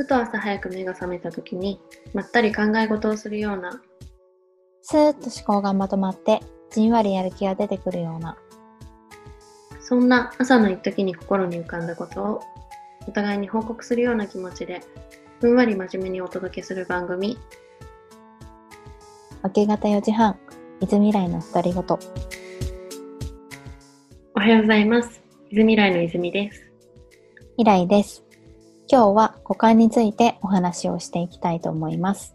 ふと朝早く目が覚めた時にまったり考え事をするようなスーッと思考がまとまってじんわりやる気が出てくるような。そんな朝の一時に心に浮かんだことをお互いに報告するような気持ちでふんわり真面目にお届けする番組。明け方4時半泉来の二人ごと。おはようございます。泉来の泉です。未来です今日は五感についてお話をしていきたいと思います。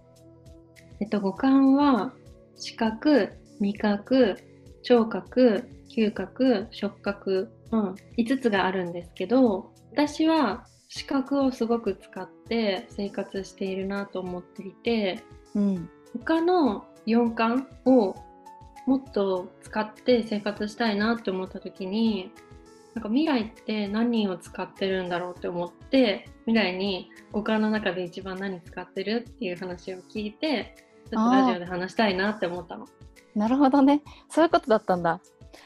えっと五感は視覚味覚聴覚嗅覚触覚、うん、5つがあるんですけど私は視覚をすごく使って生活しているなと思っていてうん。他の4感をもっと使って生活したいなって思った時になんか未来って何を使ってるんだろうって思って未来に五感の中で一番何使ってるっていう話を聞いてちょっとラジオで話したいなって思ったの。なるほどね。そういうことだったんだ。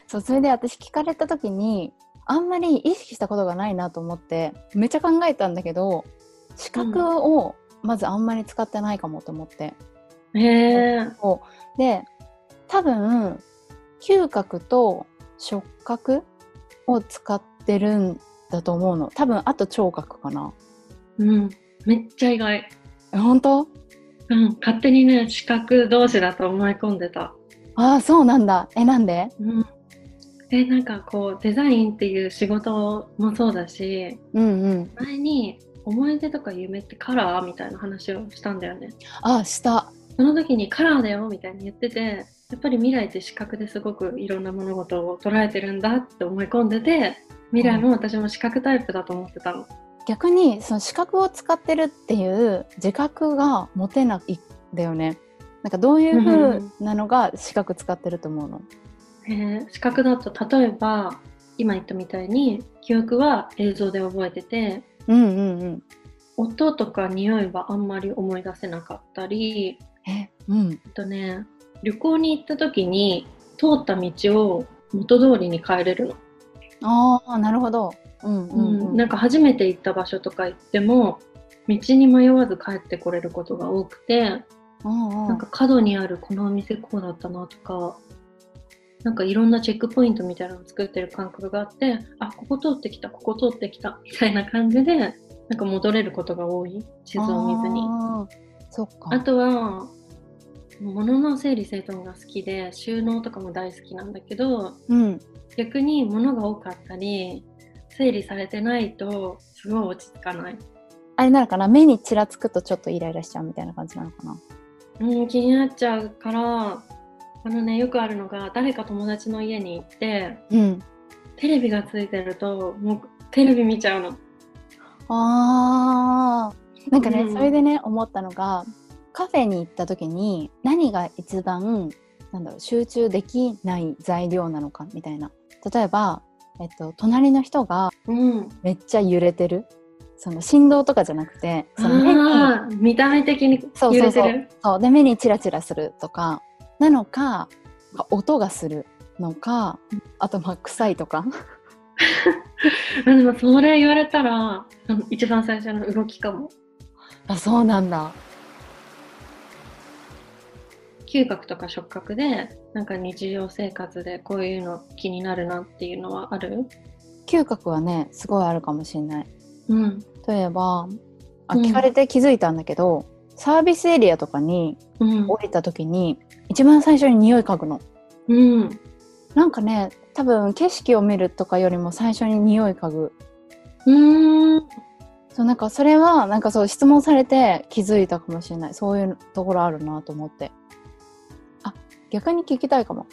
そうそれで私聞かれた時にあんまり意識したことがないなと思ってめっちゃ考えたんだけど視覚をまずあんまり使ってないかもと思って、へえそう。で多分嗅覚と触覚を使ってるんだと思うの。多分あと聴覚かな。うん、めっちゃ意外。え本当？うん、勝手にね視覚同士だと思い込んでた。ああそうなんだ。えなんで？うん、えなんかこうデザインっていう仕事もそうだしうんうん。前に思い出とか夢ってカラーみたいな話をしたんだよね。あした。その時にカラーだよみたいに言っててやっぱり未来って視覚ですごくいろんな物事を捉えてるんだって思い込んでて未来も私も視覚タイプだと思ってたの。逆にその視覚を使ってるっていう自覚が持てないんだよね。なんかどういう風なのが視覚使ってると思うの？えー視覚だと例えば今言ったみたいに記憶は映像で覚えててうんうんうん。音とか匂いはあんまり思い出せなかったりえうん。えっとね旅行に行った時に通った道を元通りに帰れるの。ああなるほど。うんううんうん。なんか初めて行った場所とか行っても道に迷わず帰ってこれることが多くてうんうん。なんか角にあるこのお店こうだったなとかなんかいろんなチェックポイントみたいなのを作ってる感覚があってあここ通ってきたここ通ってきたみたいな感じでなんか戻れることが多い。地図を見ずに。あーそっか。あとは物の整理整頓が好きで収納とかも大好きなんだけどうん。逆に物が多かったり整理されてないとすごい落ち着かない。あれなのかな？目にちらつくとちょっとイライラしちゃうみたいな感じなのかな？うん、気になっちゃうからあのねよくあるのが誰か友達の家に行ってうん。テレビがついてるともうテレビ見ちゃうの。あー。なんかね、うん。それでね思ったのがカフェに行った時に何が一番なんだろう集中できない材料なのかみたいな。例えば、えっと、隣の人がうん、めっちゃ揺れてる。その振動とかじゃなくてその目に見た目的にそうそうそう。揺れてる。そう。で目にチラチラするとか。なのか音がするのかあとまあ臭いとか。あ でもそれ言われたら一番最初の動きかも。あそうなんだ嗅覚とか触覚でなんか日常生活でこういうの気になるなっていうのはある？嗅覚はねすごいあるかもしれないうん。例えばあうん聞かれて気づいたんだけど、サービスエリアとかにうん。降りた時に一番最初に匂い嗅ぐのうん。なんかね多分景色を見るとかよりも最初に匂い嗅ぐうーん。そうなんかそれはなんかそう質問されて気づいたかもしれないそういうところあるなと思ってあ逆に聞きたいかも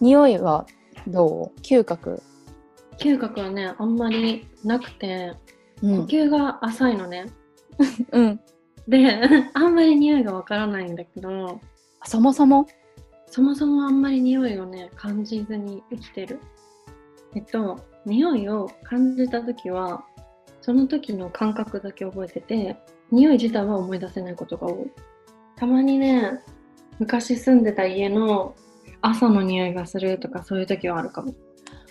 匂いはどう？嗅覚嗅覚はね、あんまりなくて、呼うん、吸が浅いのね。うん、で、あんまり匂いがわからないんだけど、そもそも？そもそもあんまり匂いをね、感じずに生きてる。えっと、匂いを感じたときは、その時の感覚だけ覚えてて、匂い自体は思い出せないことが多い。たまにね、昔住んでた家の朝の匂いがするとかそういう時はあるかも。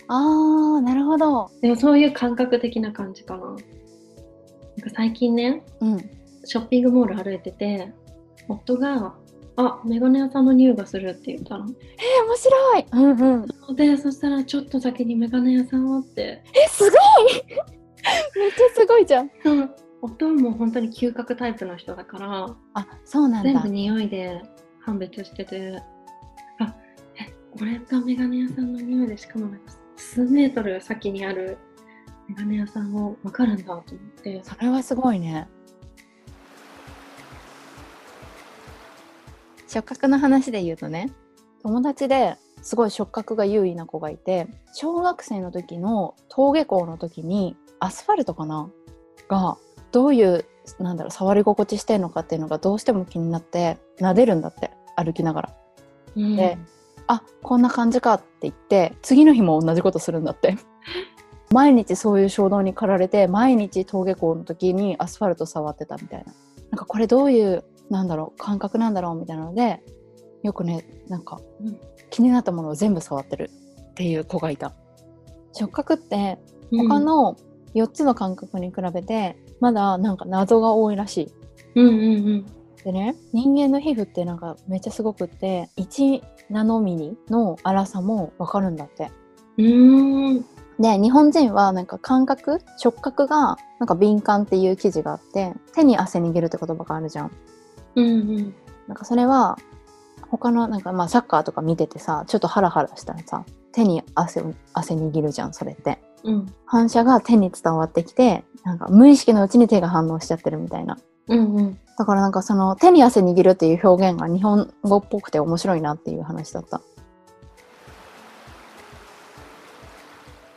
あーなるほどでもそういう感覚的な感じかな。なんか最近ね、うんショッピングモール歩いてて夫が「あメガネ屋さんの匂いがする」って言ったの。えー、面白いうんうんでそしたらちょっと先にメガネ屋さんをって。えすごい めっちゃすごいじゃんうん夫はもう本当に嗅覚タイプの人だからあそうなんだ全部匂いで判別してて。あえこれがメガネ屋さんの匂いでしかも数メートル先にあるメガネ屋さんを分かるんだと思って。それはすごいね。触覚の話で言うとね友達ですごい触覚が優位な子がいて小学生の時の登下校の時にアスファルトかな？がどういうなんだろう触り心地してんのかっていうのがどうしても気になって撫でるんだって。歩きながら。うん。であこんな感じかって言って次の日も同じことするんだって。毎日そういう衝動に駆られて毎日登下校の時にアスファルト触ってたみたいな。なんかこれどういうなんだろう感覚なんだろうみたいなのでよくねなんかうん。気になったものを全部触ってるっていう子がいた。触覚ってうん。他の4つの感覚に比べてまだなんか謎が多いらしい。うんうんうんでね。人間の皮膚ってなんかめっちゃすごくって1ナノミリの粗さもわかるんだって。うーん。で日本人はなんか感覚触覚がなんか敏感っていう記事があって手に汗握るって言葉があるじゃん。うんうん。なんかそれは他のなんかまあサッカーとか見ててさちょっとハラハラしたらさ手に汗を汗握るじゃんそれって。うん。反射が手に伝わってきてなんか無意識のうちに手が反応しちゃってるみたいな。うんうんだからなんかその手に汗握るっていう表現が日本語っぽくて面白いなっていう話だった。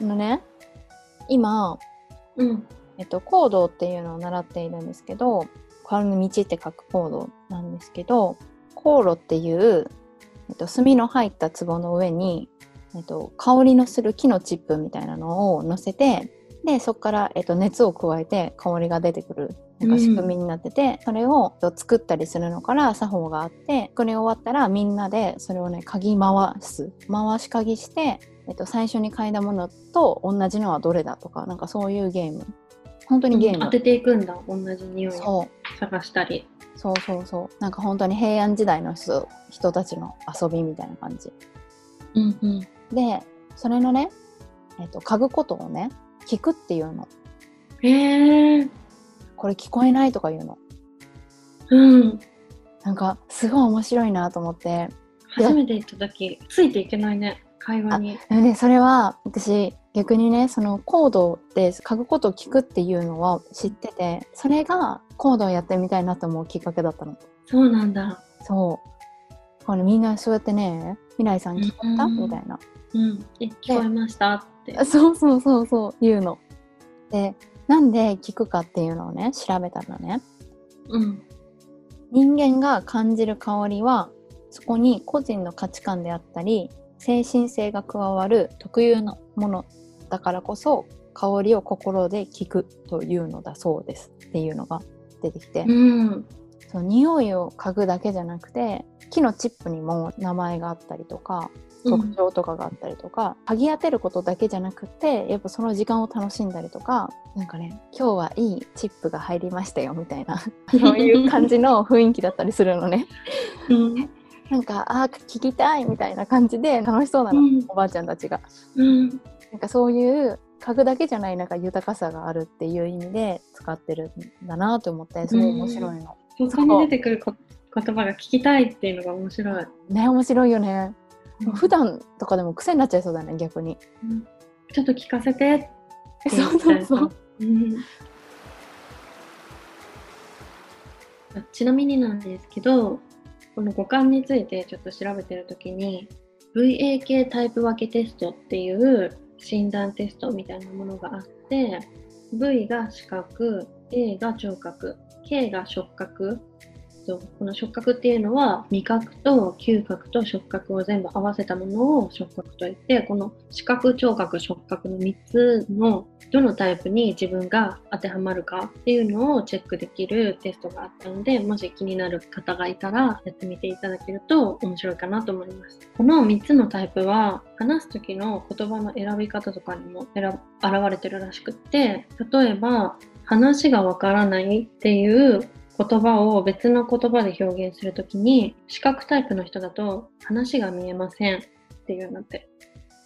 あのね今、うんえっと、行動っていうのを習っているんですけど川の道って書く行動なんですけど香炉っていう、えっと、炭の入った壺の上に、えっと、香りのする木のチップみたいなのを乗せてでそこから、えっと、熱を加えて香りが出てくるなんか仕組みになってて、それをえっと作ったりするのから作法があってこれ終わったらみんなでそれをね鍵回す。回し鍵して、えっと、最初に嗅いだものと同じのはどれだとかなんかそういうゲーム。本当にゲーム、当てていくんだ。同じ匂いをそう。探したり。そうそうそう。なんか本当に平安時代の人人たちの遊びみたいな感じ。うんうん。でそれのね、えっと嗅ぐことをね聞くっていうの。へえこれ聞こえないとか言うの。うん。なんかすごい面白いなと思って。初めて行った時ついていけないね会話に。でねそれは私逆にねそのコードで嗅ぐことを聞くっていうのは知っててそれがコードをやってみたいなと思うきっかけだったの。そうなんだ。そう。これみんなそうやってね未来さん聞こえた？うん。みたいな。うん。え聞こえました？ってあそうそうそうそう言うの。でなんで聞くかっていうのをね調べたらね。うん。人間が感じる香りはそこに個人の価値観であったり精神性が加わる特有のものだからこそ香りを心で聞くというのだそうですっていうのが出てきて、うんその匂いを嗅ぐだけじゃなくて木のチップにも名前があったりとか特徴とかがあったりとか、嗅ぎ当てることだけじゃなくてやっぱその時間を楽しんだりとかなんかね今日はいいチップが入りましたよみたいな そういう感じの雰囲気だったりするのね。うん。なんかあー聞きたいみたいな感じで楽しそうなの、うん。おばあちゃんたちが。うん。なんかそういう嗅ぐだけじゃないなんか豊かさがあるっていう意味で使ってるんだなと思ってすごい面白いの、そこに出てくるこ言葉が聞きたいっていうのが面白い、ね面白いよね。うん。普段とかでも癖になっちゃいそうだね逆に。うん。ちょっと聞かせてって言そうそうそう。うん。ちなみになんですけどこの五感についてちょっと調べてるときに VAK タイプ分けテストっていう診断テストみたいなものがあって V が視覚 A が聴覚 K が触覚。この触覚っていうのは味覚と嗅覚と触覚を全部合わせたものを触覚といってこの視覚聴覚触覚の3つのどのタイプに自分が当てはまるかっていうのをチェックできるテストがあったのでもし気になる方がいたらやってみていただけると面白いかなと思います。この3つのタイプは話す時の言葉の選び方とかにも選現れてるらしくって例えば話がわからないっていう言葉を別の言葉で表現するときに視覚タイプの人だと話が見えませんっていうんだって。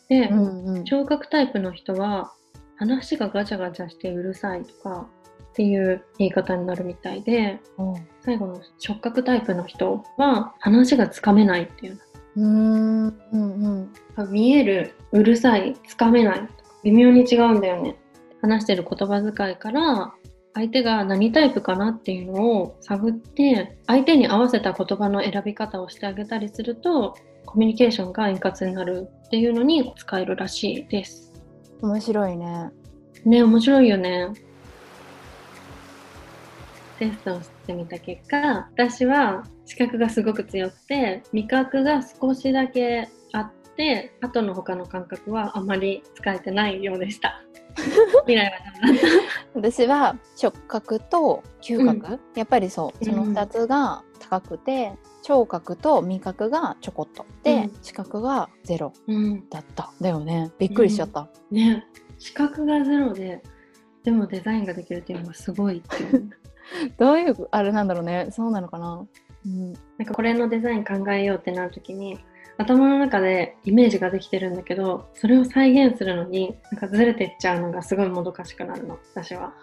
で、うんうん。聴覚タイプの人は話がガチャガチャしてうるさいとかっていう言い方になるみたいでおう最後の触覚タイプの人は話がつかめないっていううーんうんうん。見えるうるさいつかめない微妙に違うんだよね話してる言葉遣いから相手が何タイプかなっていうのを探って相手に合わせた言葉の選び方をしてあげたりするとコミュニケーションが円滑になるっていうのに使えるらしいです。面白いね。ね面白いよね。テストをしてみた結果私は視覚がすごく強くて味覚が少しだけあってあとの他の感覚はあまり使えてないようでした未来は何だ私は触覚と嗅覚、やっぱりそうその2つが高くて、聴覚と味覚がちょこっと。で、うん。視覚がゼロうん。だった。だよね。びっくりしちゃった、ね。視覚がゼロででもデザインができるっていうのがすごい どういうあれなんだろうね。そうなのかな、うん、なんかこれのデザイン考えようってなるときに頭の中でイメージができてるんだけどそれを再現するのになんかずれてっちゃうのがすごいもどかしくなるの。私は。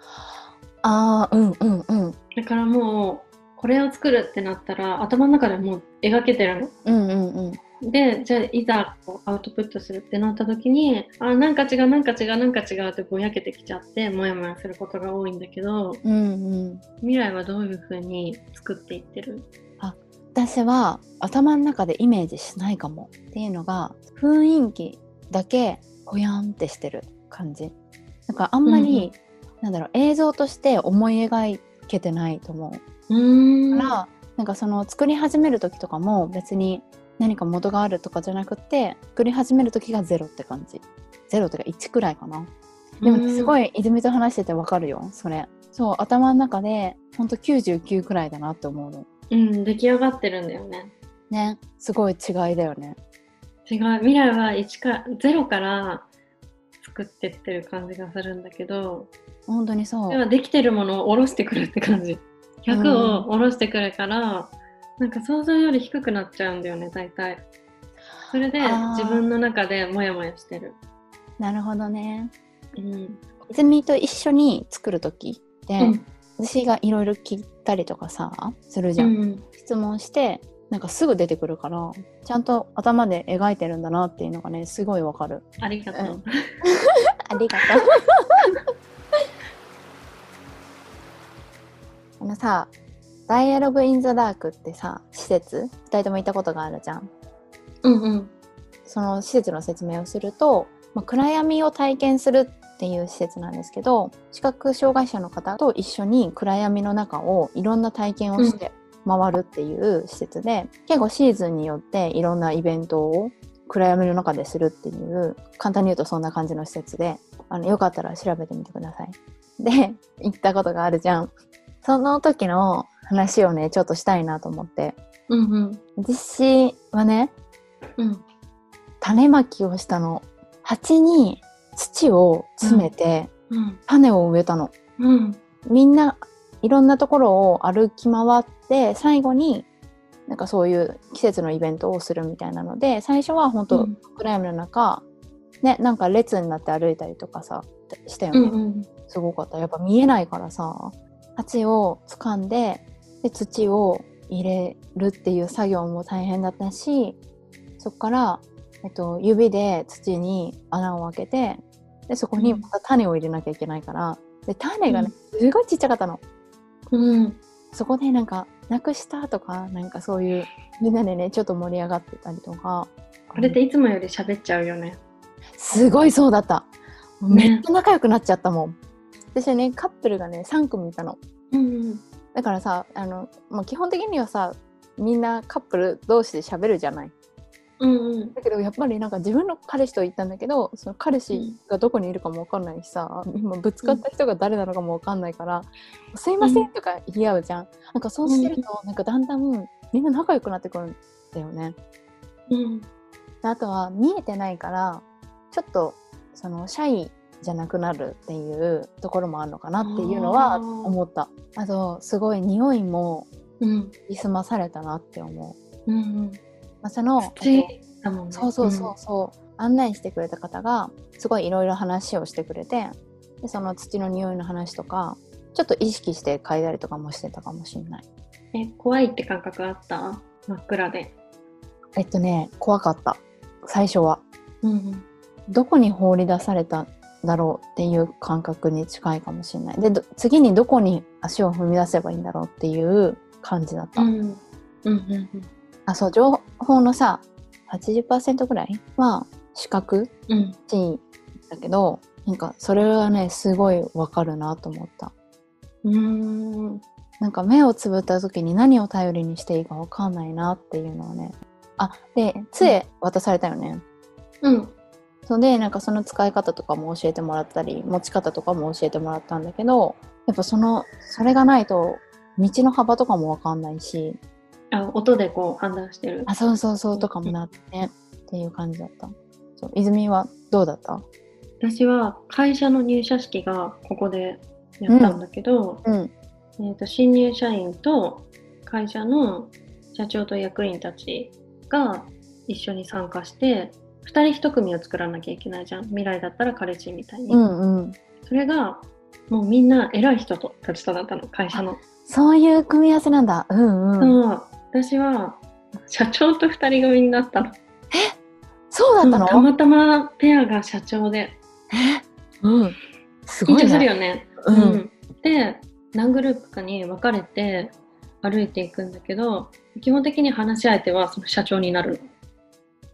あーうんうんうん。だからもうこれを作るってなったら頭の中でもう描けてるの。うんうんうん。でじゃあいざこうアウトプットするってなった時にあなんか違うなんか違うなんか違うってぼやけてきちゃってモヤモヤすることが多いんだけどうんうん。未来はどういう風に作っていってる？私は頭の中でイメージしないかもっていうのが雰囲気だけぽやんってしてる感じ。なんかあんまり、なんだろう映像として思い描けてないと思う。うーん。から、なんかその作り始める時とかも別に何か元があるとかじゃなくって作り始める時がゼロって感じ。ゼロとか1くらいかな。でもすごいい泉と話しててわかるよそれ。そう頭の中でほんと99くらいだなって思うのうん出来上がってるんだよね。ね。すごい違いだよね。違う。未来は1か0から作ってってる感じがするんだけど本当にそう。ではできてるものを下ろしてくるって感じ。100を下ろしてくるから、なんか想像より低くなっちゃうんだよね大体。それで自分の中でモヤモヤしてる。なるほどね。うん。泉と一緒に作る時って、うん。私がいろいろ聞いたりとかさするじゃん、うん質問してなんかすぐ出てくるからちゃんと頭で描いてるんだなっていうのがねすごいわかる。ありがとう、うん。ありがとう。あのさ「ダイアログ・イン・ザ・ダーク」ってさ施設？2人とも行ったことがあるじゃん。うんうん。その施設の説明をすると、まあ、暗闇を体験するっていう施設なんですけど視覚障害者の方と一緒に暗闇の中をいろんな体験をして回るっていう施設で、結構シーズンによっていろんなイベントを暗闇の中でするっていう簡単に言うとそんな感じの施設であのよかったら調べてみてください。で行ったことがあるじゃん。その時の話をねちょっとしたいなと思って。うんうん。私はねうん。種まきをしたの。鉢に土を詰めてうん種を植えたの、うんみんないろんなところを歩き回って最後になんかそういう季節のイベントをするみたいなので最初は本当、うん。暗闇の中ねなんか列になって歩いたりとかさしたよね、うんうん。すごかった。やっぱ見えないからさ鉢を掴んでで土を入れるっていう作業も大変だったしそこから、えっと、指で土に穴を開けてでそこにまた種を入れなきゃいけないからで種がねすごいちっちゃかったの。うん。そこでなんかなくしたとかなんかそういうみんなでねちょっと盛り上がってたりとか。これっていつもより喋っちゃうよね。すごいそうだった、ね。めっちゃ仲良くなっちゃったもん。私はねカップルがね3組いたの。うん。だからさあの、まあ、基本的にはさみんなカップル同士で喋るじゃないうんうん。だけどやっぱりなんか自分の彼氏と行ったんだけどその彼氏がどこにいるかも分かんないしさ、今ぶつかった人が誰なのかも分かんないから「すいません」とか言い合うじゃん、なんかそうしてるとなんかだんだんみんな仲良くなってくるんだよね。うん。であとは見えてないからちょっとそのシャイじゃなくなるっていうところもあるのかなっていうのは思った。あとすごい匂いもうん。研ぎ澄まされたなって思う、うんうんまあ、その土だもんね。そうそうそうそう、案内してくれた方がすごいいろいろ話をしてくれてでその土の匂いの話とかちょっと意識して嗅いだりとかもしてたかもしれない。え怖いって感覚あった？真っ暗で。えっとね怖かった。最初は。うんうん。どこに放り出されたんだろうっていう感覚に近いかもしれない。でど次にどこに足を踏み出せばいいんだろうっていう感じだった、うん。うんうんあそう情報のさ80%ぐらいは視覚うん。値だけどなんかそれはねすごいわかるなと思った。うんうーん。なんか目をつぶった時に何を頼りにしていいかわかんないなっていうのはね。あで杖渡されたよね、うん。それでなんかその使い方とかも教えてもらったり持ち方とかも教えてもらったんだけどやっぱそのそれがないと道の幅とかもわかんないしあ音でこう判断してる。あそうそうそうとかもなってねっていう感じだった。そう泉はどうだった？私は会社の入社式がここでやったんだけど、うん。えー、と新入社員と会社の社長と役員たちが一緒に参加して2人1組を作らなきゃいけないじゃん。未来だったら彼氏みたいに、うんうん。それがもうみんな偉い人とたちとだったの会社の、そういう組み合わせなんだ。うんうん。そう私は社長と2人組になったの。そうだったの？たまたまペアが社長で。うん。すごい緊張するねよね。うん。で何グループかに分かれて歩いていくんだけど基本的に話し相手はその社長になる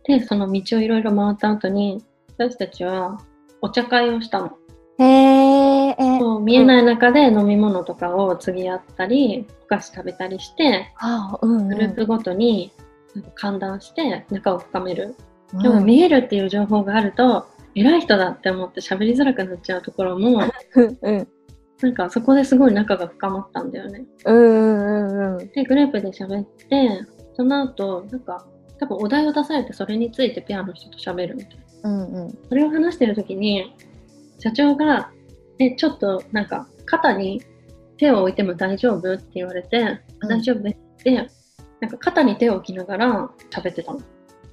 の。でその道をいろいろ回った後に私たちはお茶会をしたの。へええそう見えない中で飲み物とかを継ぎ合ったりお菓子食べたりしてグループごとになんか歓談して仲を深める。うん。でも見えるっていう情報があると偉い人だって思って喋りづらくなっちゃうところもうんうん。なんかそこですごい仲が深まったんだよね。うんうんうんでグループで喋ってその後なんか多分お題を出されてそれについてペアの人と喋るみたいな。うんうん。それを話してる時に社長が「えちょっとなんか肩に手を置いても大丈夫?」って言われて「うん。大丈夫」ってなんか肩に手を置きながら喋ってたの。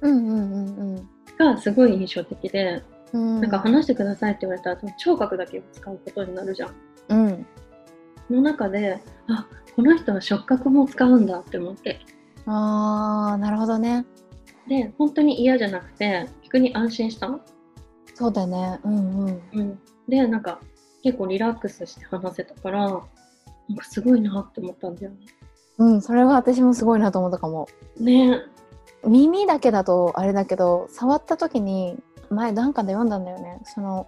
うんうんうんがすごい印象的で、うん。なんか話してくださいって言われたら聴覚だけを使うことになるじゃん。うん。その中であこの人は触覚も使うんだって思って。あーなるほどね。で本当に嫌じゃなくて逆に安心したの。そうだね。うんうん。うん、でなんか結構リラックスして話せたからなんかすごいなって思ったんだよね。うんそれは私もすごいなと思ったかも。ね。耳だけだとあれだけど触った時に前なんかで読んだんだよね。その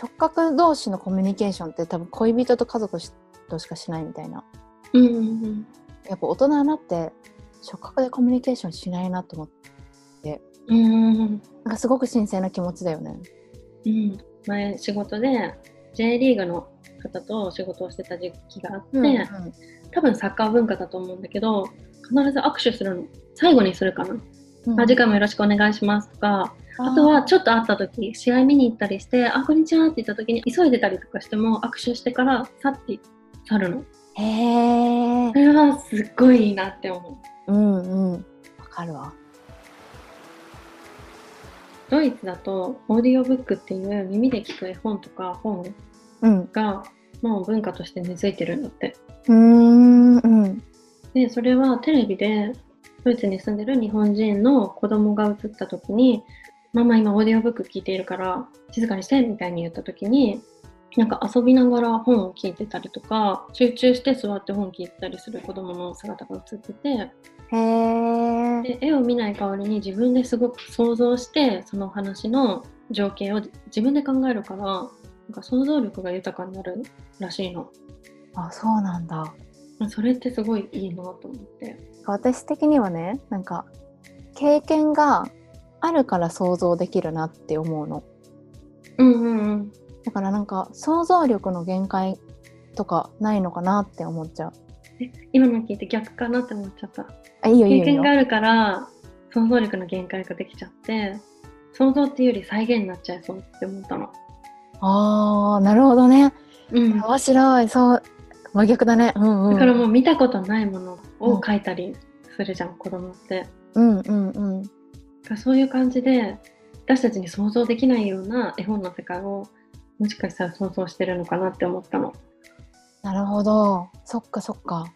直角同士のコミュニケーションって多分恋人と家族しとしかしないみたいな。うんうんやっぱ大人になって直角でコミュニケーションしないなと思って。うんうん。なんかすごく神聖な気持ちだよね。うん。前仕事で J リーグの方と仕事をしてた時期があって、うん多分サッカー文化だと思うんだけど必ず握手するの最後にするかな、うん。あ次回もよろしくお願いしますとかあとはちょっと会った時試合見に行ったりしてあこんにちはって言った時に急いでたりとかしても握手してから去って去るの。へえそれはすっごいいいなって思う。うんうん。わかるわドイツだとオーディオブックっていう耳で聞く絵本とか本うん。がもう文化として根付いてるんだって。うーんうん。でそれはテレビでドイツに住んでる日本人の子供が映った時に「ママ今オーディオブック聞いているから静かにして」みたいに言った時になんか遊びながら本を聞いてたりとか集中して座って本聞いてたりする子供の姿が映っててへえで絵を見ない代わりに自分ですごく想像してその話の情景を自分で考えるからなんか想像力が豊かになるらしいの。あそうなんだ。それってすごいいいなと思って。私的にはねなんか経験があるから想像できるなって思うの。うんうんうんだからなんか想像力の限界とかないのかなって思っちゃう。今の聞いて逆かなって思っちゃった。あいいよ経験があるから想像力の限界ができちゃって想像っていうより再現になっちゃいそうって思ったの。ああなるほどね。うん、面白い。そう真逆だね。うんうん。だからもう見たことないものを描いたりするじゃん、子供って。うんうんうん。そういう感じで私たちに想像できないような絵本の世界をもしかしたら想像してるのかなって思ったの。なるほど。そっかそっか。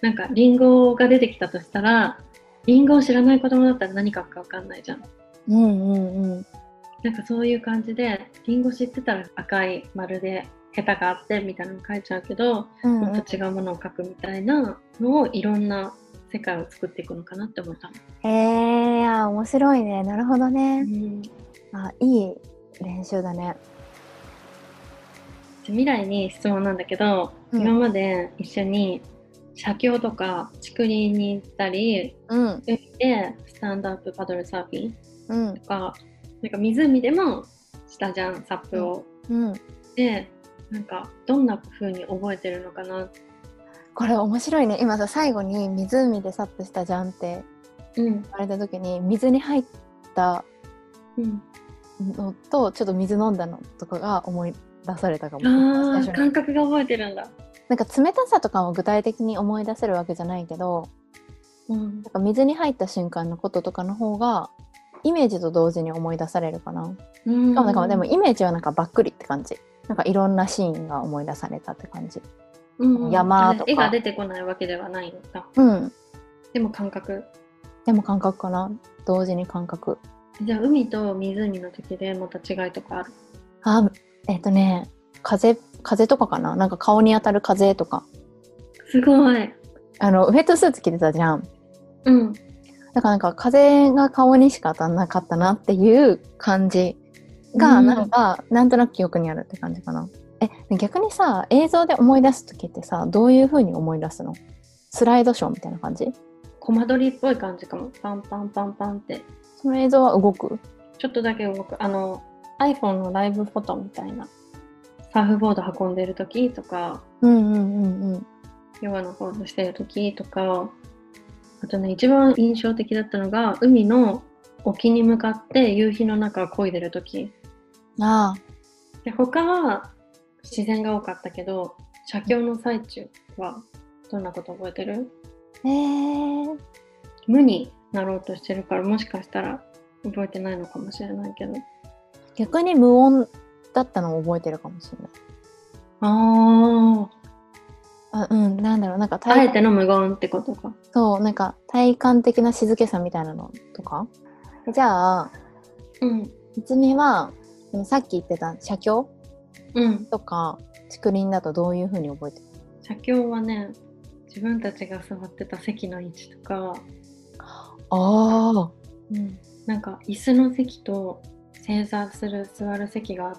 なんかリンゴが出てきたとしたらリンゴを知らない子供だったら何かか分かんないじゃん。うんうんうん。なんかそういう感じでリンゴ知ってたら赤い丸でヘタがあってみたいなの書いちゃうけど、うんもっと違うものを書くみたいなのをいろんな世界を作っていくのかなって思ったの。えー、あ面白いね。なるほどね。うん。あいい練習だね未来に質問なんだけど、うん。今まで一緒に写経とか竹林に行ったりうん。海でスタンドアップパドルサーフィンうん。とかなんか湖でもしたじゃんサップを。うん。でなんかどんな風に覚えてるのかな？これ面白いね。今さ最後に湖でサップしたじゃんってうん。言われた時に水に入ったうん。のとちょっと水飲んだのとかが思い出されたかも感覚が覚えてるんだ。なんか冷たさとかも具体的に思い出せるわけじゃないけどうんなんか水に入った瞬間のこととかの方がイメージと同時に思い出されるかな。うんなんかでもイメージはなんかばっくりって感じ。なんかいろんなシーンが思い出されたって感じ。うん山とか絵が出てこないわけではないのか。うん。でも感覚。でも感覚かな。同時に感覚。じゃあ海と湖の時でまた違いとかある？あ、えっ、とね、風、風とかかな？なんか顔に当たる風とか。すごい。あの、ウェットスーツ着てたじゃん。うん。だからなんか風が顔にしか当たんなかったなっていう感じがうんなんか、なんとなく記憶にあるって感じかな。え逆にさ映像で思い出す時ってさどういう風に思い出すの？スライドショーみたいな感じ？コマ撮りっぽい感じかも。パンパンパンパンって。その映像は動く？ちょっとだけ動く。あの、iPhone のライブフォトみたいな。サーフボード運んでる時とか、うんうんうんうんヨガのポーズしてる時とか、あとね、一番印象的だったのが、海の沖に向かって夕日の中を漕いでる時。あで他は自然が多かったけど、写経の最中はどんなこと覚えてる？え無になろうとしてるから、もしかしたら覚えてないのかもしれないけど。逆に無音だったのを覚えてるかもしれない。ああうんなんだろう。なんかあ、あえ体ての無言ってことか。そうなんか体感的な静けさみたいなのとか。じゃあうん。いつみはさっき言ってた写経うん。とか竹林だとどういう風に覚えてる？写経はね、自分たちが座ってた席の位置とか、ああうん、なんか椅子の席と正座する座る席があっ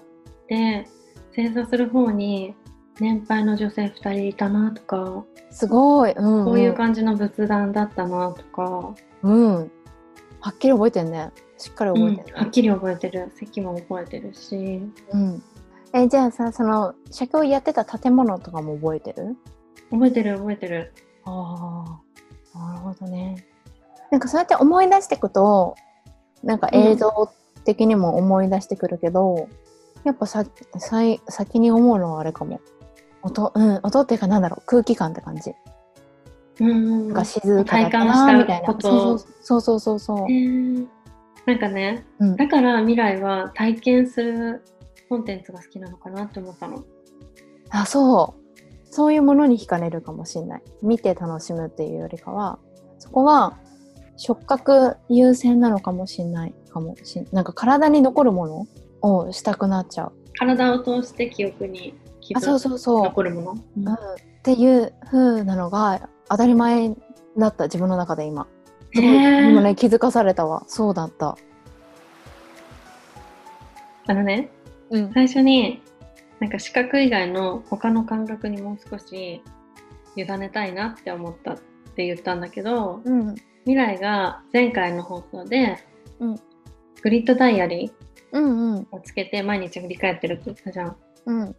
て正座する方に年配の女性2人いたなとか、すごい、うんうん、こういう感じの仏壇だったなとか、うん。はっきり覚えてんね。しっかり覚えてる、うん。はっきり覚えてる。席も覚えてるし。うん。えじゃあさその写経やってた建物とかも覚えてる？覚えてる覚えてる。ああなるほどね。なんかそうやって思い出していくとなんか映像的にも思い出してくるけど、やっぱささい先に思うのはあれかも。音うん音っていうかなんだろう空気感って感じ。うん。が静かだった体感なしたみたいな。こと。そうそうそうそうそう。えー。なんかねうん。だから未来は体験するコンテンツが好きなのかなって思ったの。あそう。そういうものに惹かれるかもしれない。見て楽しむっていうよりかはそこは触覚優先なのかもしれないかもしんなんか体に残るものをしたくなっちゃう、体を通して記憶に記あそうそうそう、残るもの、うん、っていう風なのが当たり前だった自分の中で今。すごい今ね気づかされたわ。そうだった。あのねうん。最初になんか視覚以外の他の感覚にもう少し委ねたいなって思ったって言ったんだけどうん。未来が前回の放送で、うんグリッドダイアリーをつけて毎日振り返ってるって言ったじゃんうん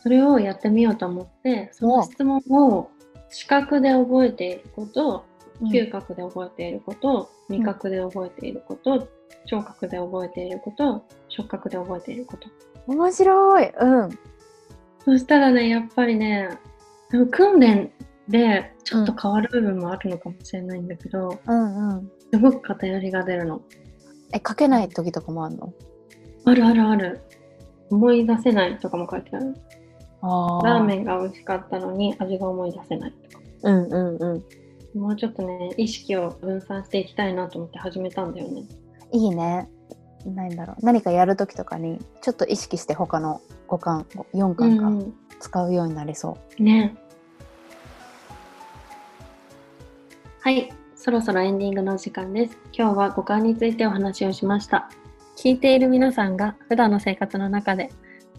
それをやってみようと思ってその質問を視覚で覚えていること嗅覚で覚えていること、味覚で覚えていること、聴覚で覚えていること、触覚で覚えていること面白い。うん。そしたらね、やっぱりね、訓練でちょっと変わる部分もあるのかもしれないんだけど、うんうん。すごく偏りが出るの。え、かけない時とかもあるの？あるあるある。思い出せないとかも書いてある。あラーメンが美味しかったのに味が思い出せないとか。ン。うんうんうん。もうちょっとね、意識を分散していきたいなと思って始めたんだよね。いいね。なんだろう。何かやる時とかに、ちょっと意識して他の五感、4感かうん使うようになりそう。ね。はい、そろそろエンディングのお時間です。今日は五感についてお話をしました。聞いている皆さんが普段の生活の中で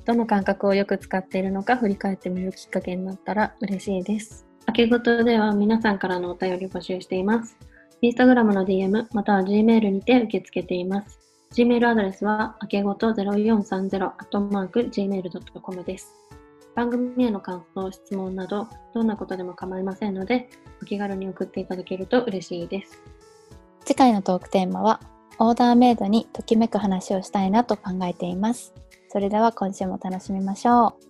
どの感覚をよく使っているのか振り返ってみるきっかけになったら嬉しいです。明けごとでは皆さんからのお便り募集しています。インスタグラムの DM または Gmail にて受け付けています。Gmail アドレスは、あけごと0430 gmail.com です。番組への感想、質問など、どんなことでも構いませんので、お気軽に送っていただけると嬉しいです。次回のトークテーマは、オーダーメイドにときめく話をしたいなと考えています。それでは今週も楽しみましょう。